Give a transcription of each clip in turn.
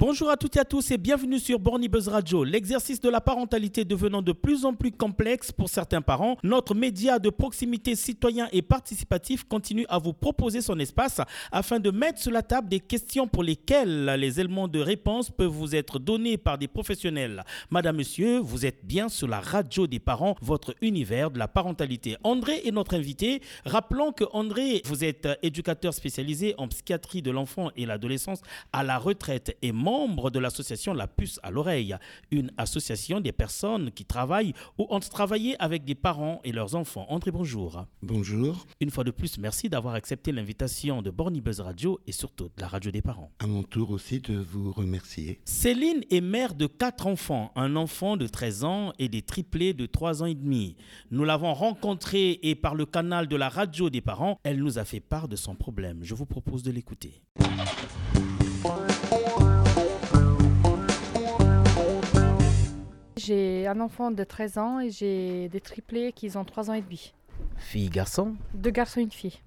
Bonjour à toutes et à tous et bienvenue sur Borny Buzz Radio. L'exercice de la parentalité devenant de plus en plus complexe pour certains parents, notre média de proximité citoyen et participatif continue à vous proposer son espace afin de mettre sur la table des questions pour lesquelles les éléments de réponse peuvent vous être donnés par des professionnels. Madame, Monsieur, vous êtes bien sur la radio des parents, votre univers de la parentalité. André est notre invité. Rappelons que André, vous êtes éducateur spécialisé en psychiatrie de l'enfant et l'adolescence à la retraite et membre de l'association La Puce à l'oreille, une association des personnes qui travaillent ou ont travaillé avec des parents et leurs enfants. André, bonjour. Bonjour. Une fois de plus, merci d'avoir accepté l'invitation de Borny Buzz Radio et surtout de la radio des parents. À mon tour aussi de vous remercier. Céline est mère de quatre enfants, un enfant de 13 ans et des triplés de 3 ans et demi. Nous l'avons rencontrée et par le canal de la radio des parents, elle nous a fait part de son problème. Je vous propose de l'écouter. J'ai un enfant de 13 ans et j'ai des triplés qui ont 3 ans et demi. Fille, garçon? Deux garçons et une fille.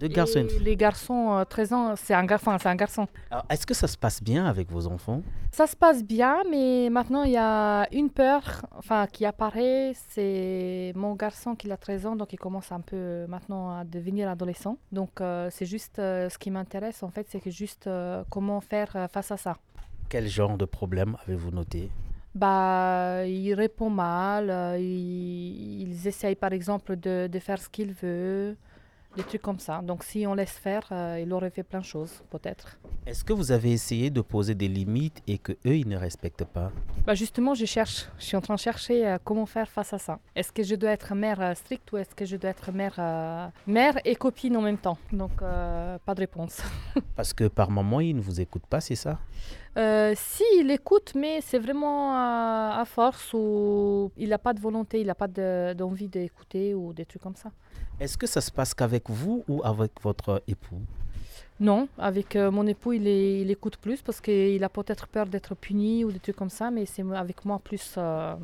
Deux garçons et une fille. Les garçons, euh, 13 ans, c'est un garçon, c'est un garçon. Alors, Est-ce que ça se passe bien avec vos enfants? Ça se passe bien, mais maintenant il y a une peur enfin, qui apparaît. C'est mon garçon qui a 13 ans, donc il commence un peu maintenant à devenir adolescent. Donc euh, c'est juste euh, ce qui m'intéresse en fait, c'est que juste euh, comment faire euh, face à ça. Quel genre de problème avez-vous noté? Bah, il répond mal, euh, il- ils essayent par exemple de, de faire ce qu'il veut, des trucs comme ça. Donc si on laisse faire, euh, il aurait fait plein de choses, peut-être. Est-ce que vous avez essayé de poser des limites et que eux ils ne respectent pas? Bah justement, je cherche, je suis en train de chercher euh, comment faire face à ça. Est-ce que je dois être mère euh, stricte ou est-ce que je dois être mère, mère et copine en même temps? Donc pas de réponse. Parce que par moment ils ne vous écoutent pas, c'est ça? Euh, si, il écoute, mais c'est vraiment à, à force ou il n'a pas de volonté, il n'a pas de- d'envie d'écouter ou des trucs comme ça. Est-ce que ça se passe qu'avec vous ou avec votre époux? Non, avec euh, mon époux, il, est- il écoute plus parce qu'il a peut-être peur d'être puni ou des trucs comme ça, mais c'est avec moi plus, euh,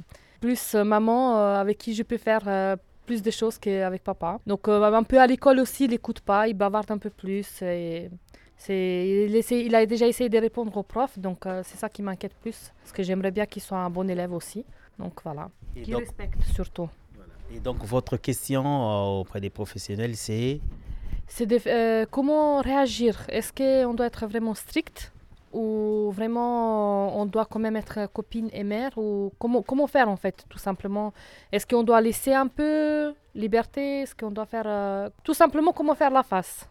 plus maman avec qui je peux faire plus de choses qu'avec papa. Donc un peu à l'école aussi, il n'écoute pas, il bavarde un peu plus. Et il, essaie- il a déjà essayé de répondre aux profs, donc euh, c'est ça qui m'inquiète plus, parce que j'aimerais bien qu'il soit un bon élève aussi. Donc voilà, qu'il respecte. Surtout. et donc, votre question euh, auprès des professionnels c'est? C'est de- euh, comment réagir? Est-ce qu'on doit être vraiment strict? Ou vraiment on doit quand même être copine et mère? Ou comment, comment faire en fait tout simplement? Est-ce qu'on doit laisser un peu liberté? Est-ce qu'on doit faire euh, tout simplement comment faire la face?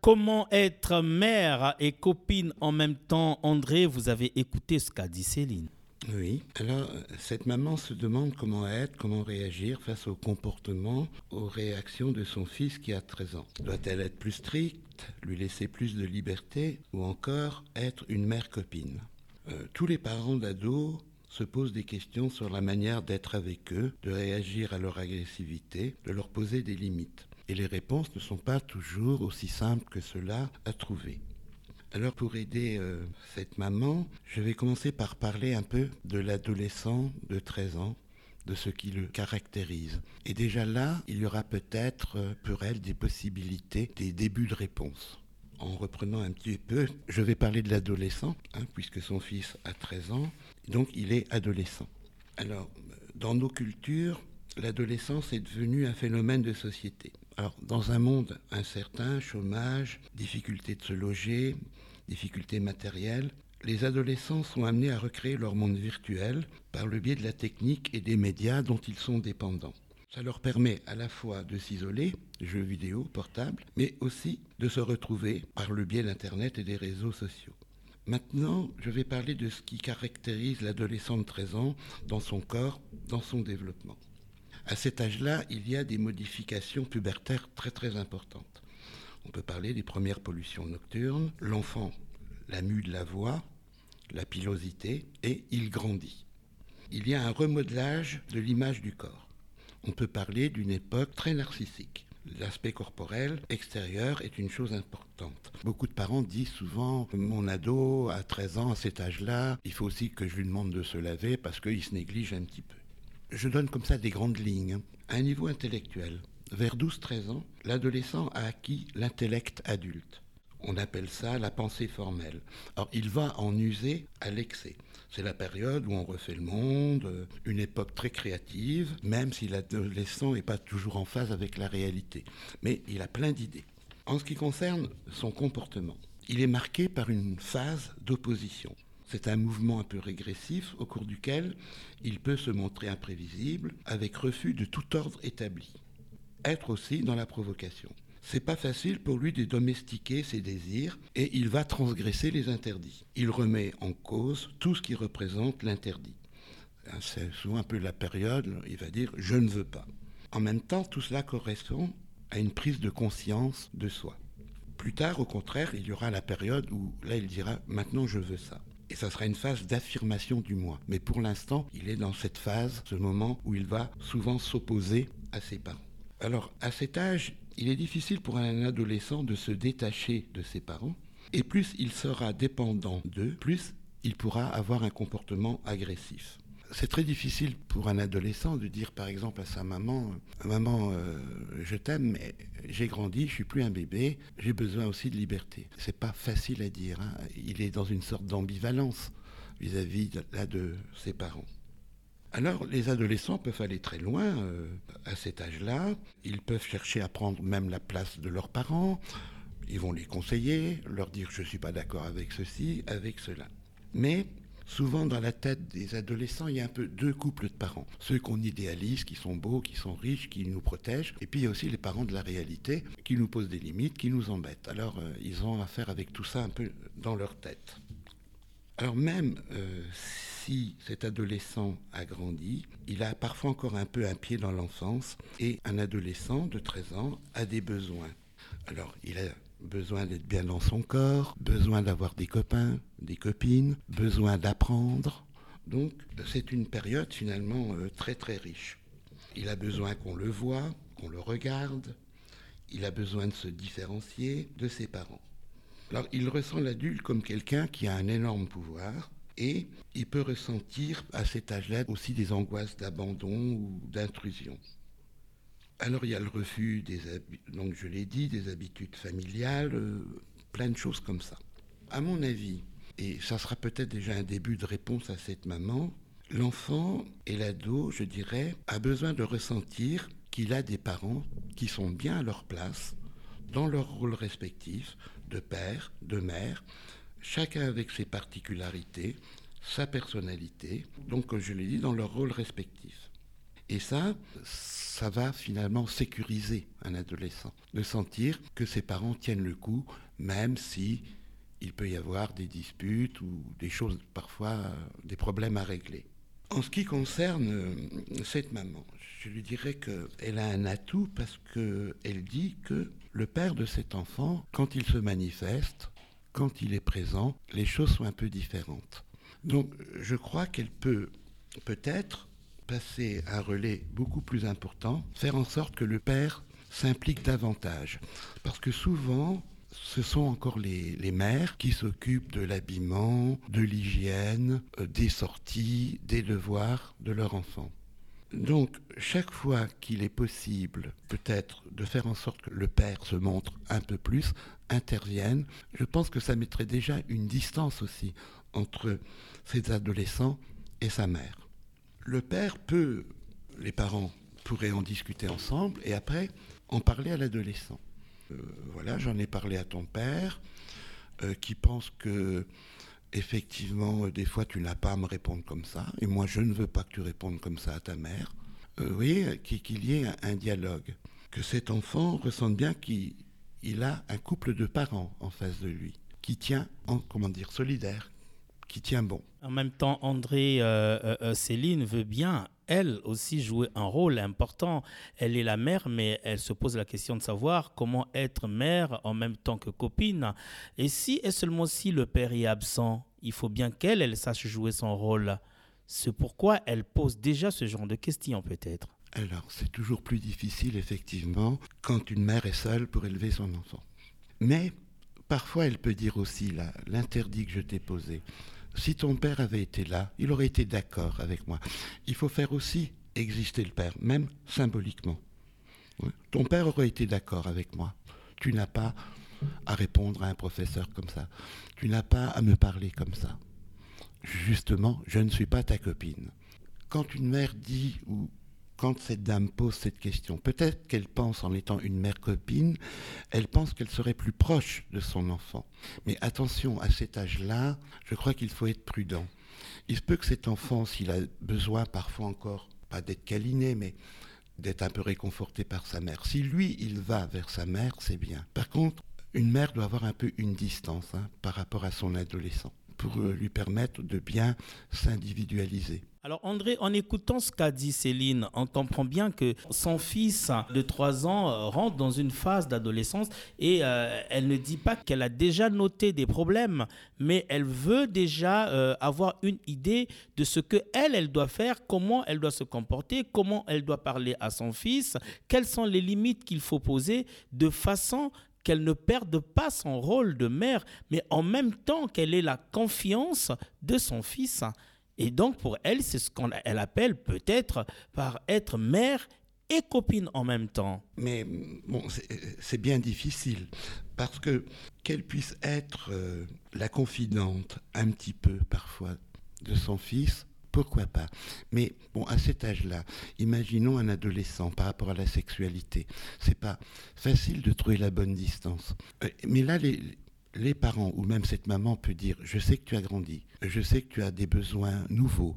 Comment être mère et copine en même temps? André, vous avez écouté ce qu'a dit Céline. Oui. Alors, cette maman se demande comment être, comment réagir face au comportement, aux réactions de son fils qui a 13 ans. Doit-elle être plus stricte, lui laisser plus de liberté ou encore être une mère copine? Euh, Tous les parents d'ados se posent des questions sur la manière d'être avec eux, de réagir à leur agressivité, de leur poser des limites. Et les réponses ne sont pas toujours aussi simples que cela à trouver. Alors pour aider euh, cette maman, je vais commencer par parler un peu de l'adolescent de 13 ans, de ce qui le caractérise. Et déjà là, il y aura peut-être euh, pour elle des possibilités, des débuts de réponse. En reprenant un petit peu, je vais parler de l'adolescent, hein, puisque son fils a 13 ans, donc il est adolescent. Alors, dans nos cultures, l'adolescence est devenue un phénomène de société. Dans un monde incertain, chômage, difficulté de se loger, difficultés matérielles, les adolescents sont amenés à recréer leur monde virtuel par le biais de la technique et des médias dont ils sont dépendants. Ça leur permet à la fois de s'isoler, jeux vidéo, portables, mais aussi de se retrouver par le biais d'Internet et des réseaux sociaux. Maintenant, je vais parler de ce qui caractérise l'adolescent de 13 ans dans son corps, dans son développement. À cet âge-là, il y a des modifications pubertaires très très importantes. On peut parler des premières pollutions nocturnes, l'enfant, la mue de la voix, la pilosité, et il grandit. Il y a un remodelage de l'image du corps. On peut parler d'une époque très narcissique. L'aspect corporel extérieur est une chose importante. Beaucoup de parents disent souvent mon ado à 13 ans, à cet âge-là, il faut aussi que je lui demande de se laver parce qu'il se néglige un petit peu. Je donne comme ça des grandes lignes. À un niveau intellectuel, vers 12-13 ans, l'adolescent a acquis l'intellect adulte. On appelle ça la pensée formelle. Alors il va en user à l'excès. C'est la période où on refait le monde, une époque très créative, même si l'adolescent n'est pas toujours en phase avec la réalité. Mais il a plein d'idées. En ce qui concerne son comportement, il est marqué par une phase d'opposition. C'est un mouvement un peu régressif au cours duquel il peut se montrer imprévisible avec refus de tout ordre établi. Être aussi dans la provocation. C'est pas facile pour lui de domestiquer ses désirs et il va transgresser les interdits. Il remet en cause tout ce qui représente l'interdit. C'est souvent un peu la période, il va dire je ne veux pas. En même temps, tout cela correspond à une prise de conscience de soi. Plus tard, au contraire, il y aura la période où là, il dira maintenant je veux ça. Et ça sera une phase d'affirmation du moi. Mais pour l'instant, il est dans cette phase, ce moment où il va souvent s'opposer à ses parents. Alors, à cet âge, il est difficile pour un adolescent de se détacher de ses parents. Et plus il sera dépendant d'eux, plus il pourra avoir un comportement agressif. C'est très difficile pour un adolescent de dire par exemple à sa maman Maman, euh, je t'aime, mais j'ai grandi, je suis plus un bébé, j'ai besoin aussi de liberté. C'est pas facile à dire. Hein. Il est dans une sorte d'ambivalence vis-à-vis de, de ses parents. Alors, les adolescents peuvent aller très loin euh, à cet âge-là. Ils peuvent chercher à prendre même la place de leurs parents. Ils vont les conseiller, leur dire je ne suis pas d'accord avec ceci, avec cela. Mais souvent dans la tête des adolescents, il y a un peu deux couples de parents. Ceux qu'on idéalise, qui sont beaux, qui sont riches, qui nous protègent. Et puis il y a aussi les parents de la réalité, qui nous posent des limites, qui nous embêtent. Alors euh, ils ont affaire avec tout ça un peu dans leur tête. Alors même euh, si cet adolescent a grandi, il a parfois encore un peu un pied dans l'enfance et un adolescent de 13 ans a des besoins. Alors il a besoin d'être bien dans son corps, besoin d'avoir des copains, des copines, besoin d'apprendre. Donc c'est une période finalement euh, très très riche. Il a besoin qu'on le voit, qu'on le regarde, il a besoin de se différencier de ses parents. Alors il ressent l'adulte comme quelqu'un qui a un énorme pouvoir et il peut ressentir à cet âge-là aussi des angoisses d'abandon ou d'intrusion. Alors il y a le refus des donc je l'ai dit, des habitudes familiales, euh, plein de choses comme ça. À mon avis, et ça sera peut-être déjà un début de réponse à cette maman, l'enfant et l'ado, je dirais, a besoin de ressentir qu'il a des parents qui sont bien à leur place, dans leur rôle respectif, de père, de mère, chacun avec ses particularités, sa personnalité, donc comme je l'ai dit, dans leur rôle respectif. Et ça, ça va finalement sécuriser un adolescent, de sentir que ses parents tiennent le coup, même si il peut y avoir des disputes ou des choses, parfois des problèmes à régler. En ce qui concerne euh, cette maman, je lui dirais qu'elle a un atout parce qu'elle dit que le père de cet enfant, quand il se manifeste, quand il est présent, les choses sont un peu différentes. Donc je crois qu'elle peut peut-être passer un relais beaucoup plus important, faire en sorte que le père s'implique davantage. Parce que souvent, ce sont encore les, mères qui s'occupent de l'habillement, de l'hygiène, euh, des sorties, des devoirs de leur enfant. Donc, chaque fois qu'il est possible, peut-être, de faire en sorte que le père se montre un peu plus, intervienne, je pense que ça mettrait déjà une distance aussi entre ces adolescents et sa mère. Le père peut, les parents pourraient en discuter ensemble et après en parler à l'adolescent. Euh, voilà, j'en ai parlé à ton père, euh, qui pense que effectivement, euh, des fois, tu n'as pas à me répondre comme ça, et moi, je ne veux pas que tu répondes comme ça à ta mère. oui, qu'il y ait un, dialogue, que cet enfant ressente bien qu'il a un couple de parents en face de lui, qui tient, en, comment dire, solidaire, qui tient bon. En même temps, André, Céline veut bien elle aussi jouer un rôle important. Elle est la mère, mais elle se pose la question de savoir comment être mère en même temps que copine. Et si et seulement si le père est absent, il faut bien qu'elle, elle sache jouer son rôle. C'est pourquoi elle pose déjà ce genre de questions peut-être. Alors, c'est toujours plus difficile, effectivement, quand une mère est seule pour élever son enfant. Mais parfois, elle peut dire aussi l'interdit que je t'ai posé si ton père avait été là, il aurait été d'accord avec moi. Il faut faire aussi exister le père, même symboliquement. Ton père aurait été d'accord avec moi. Tu n'as pas à répondre à un professeur comme ça. Tu n'as pas à me parler comme ça. Justement, je ne suis pas ta copine. Quand une mère dit ou quand cette dame pose cette question, peut-être qu'elle pense en étant une mère copine, elle pense qu'elle serait plus proche de son enfant. Mais attention, à cet âge-là, je crois qu'il faut être prudent. Il se peut que cet enfant, s'il a besoin parfois encore, pas d'être câliné, mais d'être un peu réconforté par sa mère. Si lui, il va vers sa mère, c'est bien. Par contre, une mère doit avoir un peu une distance hein, par rapport à son adolescent pour euh, lui permettre de bien s'individualiser. Alors André, en écoutant ce qu'a dit Céline, on comprend bien que son fils de 3 ans euh, rentre dans une phase d'adolescence et euh, elle ne dit pas qu'elle a déjà noté des problèmes, mais elle veut déjà avoir une idée de ce que elle, elle doit faire, comment elle doit se comporter, comment elle doit parler à son fils, quelles sont les limites qu'il faut poser de façon qu'elle ne perde pas son rôle de mère, mais en même temps qu'elle ait la confiance de son fils. Et donc pour elle, c'est ce qu'on appelle peut-être par être mère et copine en même temps. Mais bon, c'est bien difficile parce que qu'elle puisse être euh, la confidente un petit peu parfois de son fils, pourquoi pas Mais bon, à cet âge-là, imaginons un adolescent par rapport à la sexualité. C'est pas facile de trouver la bonne distance. Euh, mais là, les, les parents ou même cette maman peut dire Je sais que tu as grandi, je sais que tu as des besoins nouveaux.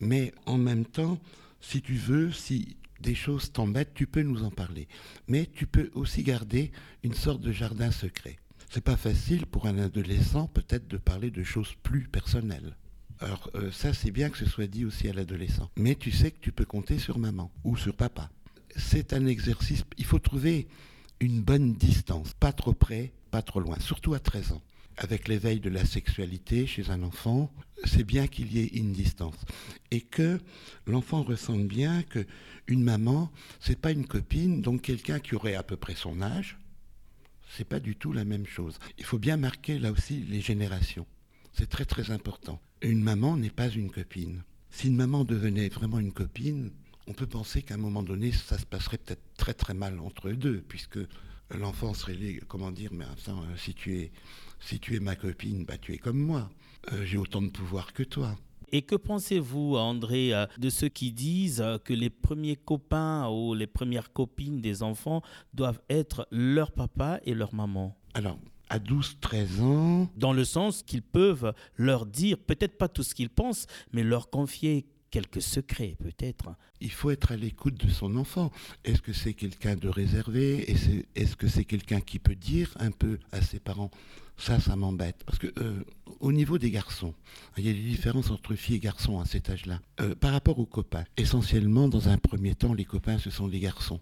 Mais en même temps, si tu veux, si des choses t'embêtent, tu peux nous en parler. Mais tu peux aussi garder une sorte de jardin secret. C'est pas facile pour un adolescent peut-être de parler de choses plus personnelles. Alors euh, ça, c'est bien que ce soit dit aussi à l'adolescent. Mais tu sais que tu peux compter sur maman ou sur papa. C'est un exercice, il faut trouver une bonne distance, pas trop près, pas trop loin, surtout à 13 ans. Avec l'éveil de la sexualité chez un enfant, c'est bien qu'il y ait une distance et que l'enfant ressente bien que une maman, c'est pas une copine, donc quelqu'un qui aurait à peu près son âge, c'est pas du tout la même chose. Il faut bien marquer là aussi les générations. C'est très très important. Une maman n'est pas une copine. Si une maman devenait vraiment une copine, on peut penser qu'à un moment donné, ça se passerait peut-être très très mal entre eux deux, puisque l'enfant serait, comment dire, mais attends, euh, si tu es, si tu es ma copine, bah, tu es comme moi. Euh, j'ai autant de pouvoir que toi. Et que pensez-vous, André, euh, de ceux qui disent que les premiers copains ou les premières copines des enfants doivent être leur papa et leur maman? Alors, à 12-13 ans. Dans le sens qu'ils peuvent leur dire, peut-être pas tout ce qu'ils pensent, mais leur confier quelques secrets peut-être. Il faut être à l'écoute de son enfant. Est-ce que c'est quelqu'un de réservé? Est-ce que c'est quelqu'un qui peut dire un peu à ses parents? Ça, ça m'embête. Parce que euh, au niveau des garçons, il y a des différences entre filles et garçons à cet âge-là. Euh, par rapport aux copains, essentiellement, dans un premier temps, les copains, ce sont des garçons.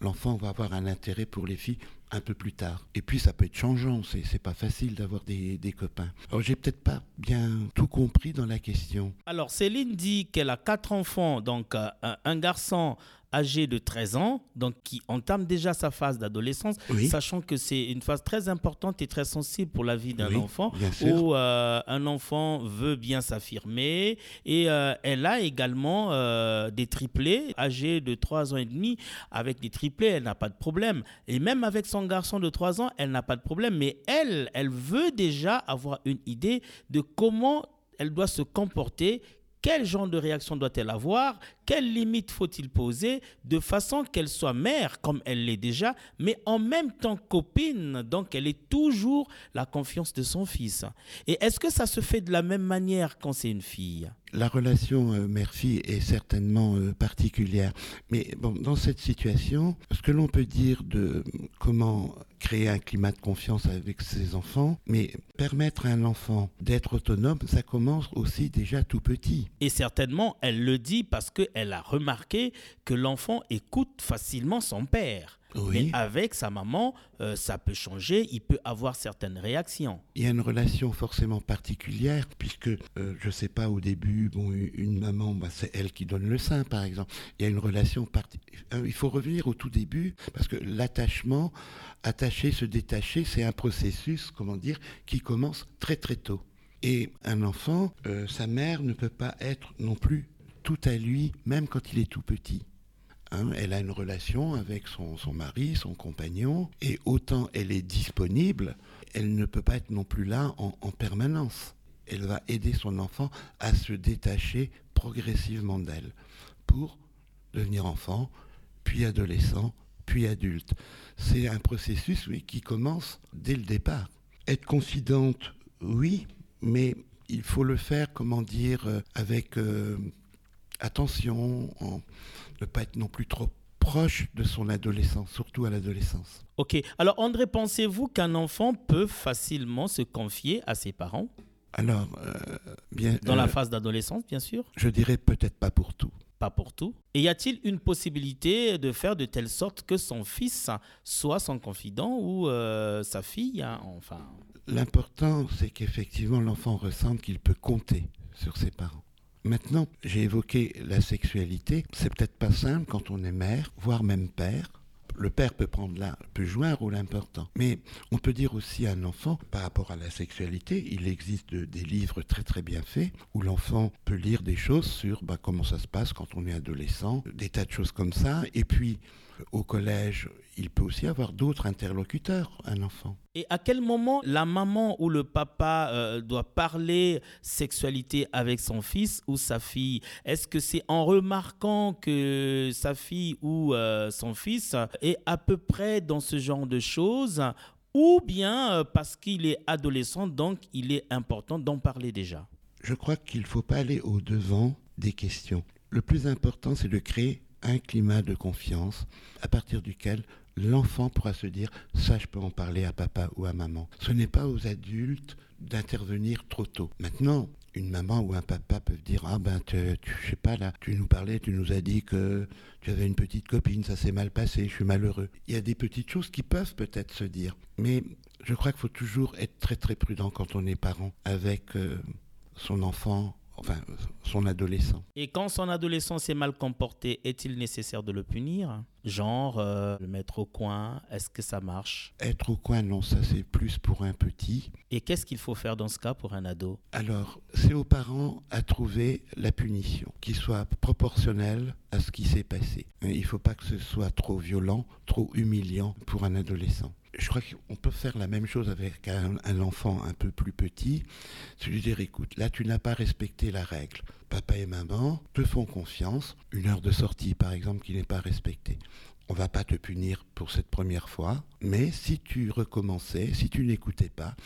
L'enfant va avoir un intérêt pour les filles un peu plus tard. Et puis ça peut être changeant, c'est pas facile d'avoir des, des, copains. Alors j'ai peut-être pas bien tout compris dans la question. Alors Céline dit qu'elle a quatre enfants, donc euh, un garçon âgé de 13 ans, donc qui entame déjà sa phase d'adolescence, sachant que c'est une phase très importante et très sensible pour la vie d'un enfant, où euh, un enfant veut bien s'affirmer. Et euh, elle a également euh, des triplés âgés de 3 ans et demi. Avec des triplés, elle n'a pas de problème. Et même avec son garçon de 3 ans, elle n'a pas de problème. Mais elle, elle veut déjà avoir une idée de comment elle doit se comporter, quel genre de réaction doit-elle avoir Quelles limites faut-il poser de façon qu'elle soit mère comme elle l'est déjà, mais en même temps copine, donc elle est toujours la confiance de son fils. Et est-ce que ça se fait de la même manière quand c'est une fille? La relation euh, mère-fille est certainement euh, particulière. Mais bon, dans cette situation, ce que l'on peut dire de comment créer un climat de confiance avec ses enfants, mais permettre à un enfant d'être autonome, ça commence aussi déjà tout petit. Et certainement, elle le dit parce qu'elle a remarqué que l'enfant écoute facilement son père. Mais avec sa maman, euh, ça peut changer, il peut avoir certaines réactions. Il y a une relation forcément particulière, puisque, euh, je ne sais pas, au début, bon, une maman, bah, c'est elle qui donne le sein, par exemple. Il y a une relation particulière. Euh, il faut revenir au tout début, parce que l'attachement, attacher, se détacher, c'est un processus, comment dire, qui commence très très tôt. Et un enfant, sa mère ne peut pas être non plus tout à lui, même quand il est tout petit Hein. elle a une relation avec son, mari, son compagnon, et autant elle est disponible, elle ne peut pas être non plus là en, en permanence. Elle va aider son enfant à se détacher progressivement d'elle pour devenir enfant, puis adolescent, puis adulte. C'est un processus oui, qui commence dès le départ. Être confidente, oui, mais il faut le faire, comment dire, euh, avec euh, attention, ne pas être non plus trop proche de son adolescence, surtout à l'adolescence. Ok. Alors André, pensez-vous qu'un enfant peut facilement se confier à ses parents? Alors, euh, bien. Dans la phase d'adolescence, bien sûr. Je dirais peut-être pas pour tout. Pas pour tout. Et y a-t-il une possibilité de faire de telle sorte que son fils soit son confident ou sa fille, hein, enfin? L'important, c'est qu'effectivement l'enfant ressente qu'il peut compter sur ses parents. Maintenant, j'ai évoqué la sexualité. C'est peut-être pas simple quand on est mère, voire même père. Le père peut prendre là, jouer un rôle important. Mais on peut dire aussi à un enfant, par rapport à la sexualité, il existe des livres très très bien faits où l'enfant peut lire des choses sur bah, comment ça se passe quand on est adolescent, des tas de choses comme ça. Et puis au collège, il peut aussi avoir d'autres interlocuteurs, un enfant. Et à quel moment la maman ou le papa euh, doit parler sexualité avec son fils ou sa fille? Est-ce que c'est en remarquant que sa fille ou euh, son fils est à peu près dans ce genre de choses ou bien euh, parce qu'il est adolescent, donc il est important d'en parler déjà? Je crois qu'il ne faut pas aller au-devant des questions. Le plus important, c'est de créer un climat de confiance à partir duquel l'enfant pourra se dire ça je peux en parler à papa ou à maman. Ce n'est pas aux adultes d'intervenir trop tôt. Maintenant, une maman ou un papa peuvent dire ah ben tu, je sais pas là, tu nous parlais, tu nous as dit que tu avais une petite copine, ça s'est mal passé, je suis malheureux. Il y a des petites choses qui peuvent peut-être se dire, mais je crois qu'il faut toujours être très très prudent quand on est parent avec euh, son enfant enfin son adolescent. Et quand son adolescent s'est mal comporté, est-il nécessaire de le punir? Genre euh, le mettre au coin, est-ce que ça marche? Être au coin, non, ça c'est plus pour un petit. Et qu'est-ce qu'il faut faire dans ce cas pour un ado? Alors, c'est aux parents à trouver la punition qui soit proportionnelle à ce qui s'est passé. Il ne faut pas que ce soit trop violent, trop humiliant pour un adolescent je crois qu'on peut faire la même chose avec un, enfant un peu plus petit. C'est lui dire, écoute, là tu n'as pas respecté la règle. Papa et maman te font confiance. Une heure de sortie, par exemple, qui n'est pas respectée. On va pas te punir pour cette première fois, mais si tu recommençais, si tu n'écoutais pas,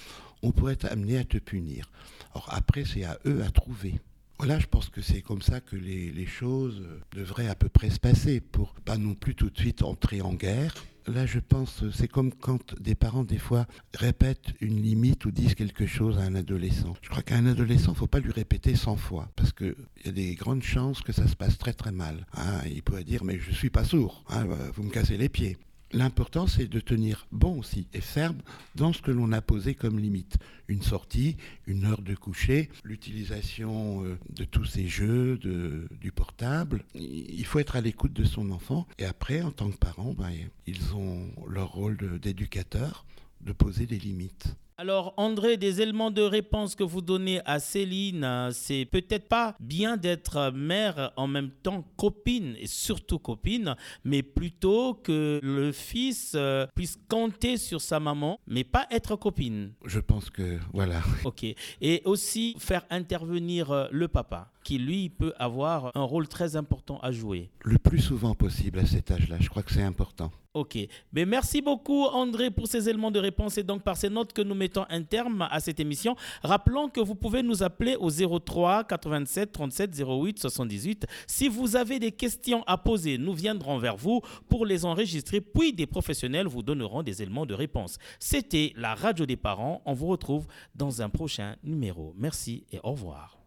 on pourrait t'amener à te punir. Alors après, c'est à eux à trouver. Voilà, je pense que c'est comme ça que les, choses devraient à peu près se passer pour pas non plus tout de suite entrer en guerre, là, je pense, c'est comme quand des parents, des fois, répètent une limite ou disent quelque chose à un adolescent. Je crois qu'à un adolescent, il ne faut pas lui répéter 100 fois, parce qu'il y a des grandes chances que ça se passe très très mal. Hein. il pourrait dire, mais je ne suis pas sourd, hein, vous me cassez les pieds. L'important, c'est de tenir bon aussi et ferme dans ce que l'on a posé comme limite. Une sortie, une heure de coucher, l'utilisation euh, de tous ces jeux, du portable. Il faut être à l'écoute de son enfant. Et après, en tant que parent, ben, ils ont leur rôle d'éducateur de poser des limites. Alors André, des éléments de réponse que vous donnez à Céline, c'est peut-être pas bien d'être mère en même temps copine et surtout copine, mais plutôt que le fils euh, puisse compter sur sa maman, mais pas être copine. Je pense que voilà. Ok. Et aussi faire intervenir euh, le papa qui lui peut avoir un rôle très important à jouer. Le plus souvent possible à cet âge-là, je crois que c'est important. Ok, mais merci beaucoup André pour ces éléments de réponse et donc par ces notes que nous mettons un terme à cette émission. Rappelons que vous pouvez nous appeler au 03 87 37 08 78. Si vous avez des questions à poser, nous viendrons vers vous pour les enregistrer, puis des professionnels vous donneront des éléments de réponse. C'était la radio des parents. On vous retrouve dans un prochain numéro. Merci et au revoir.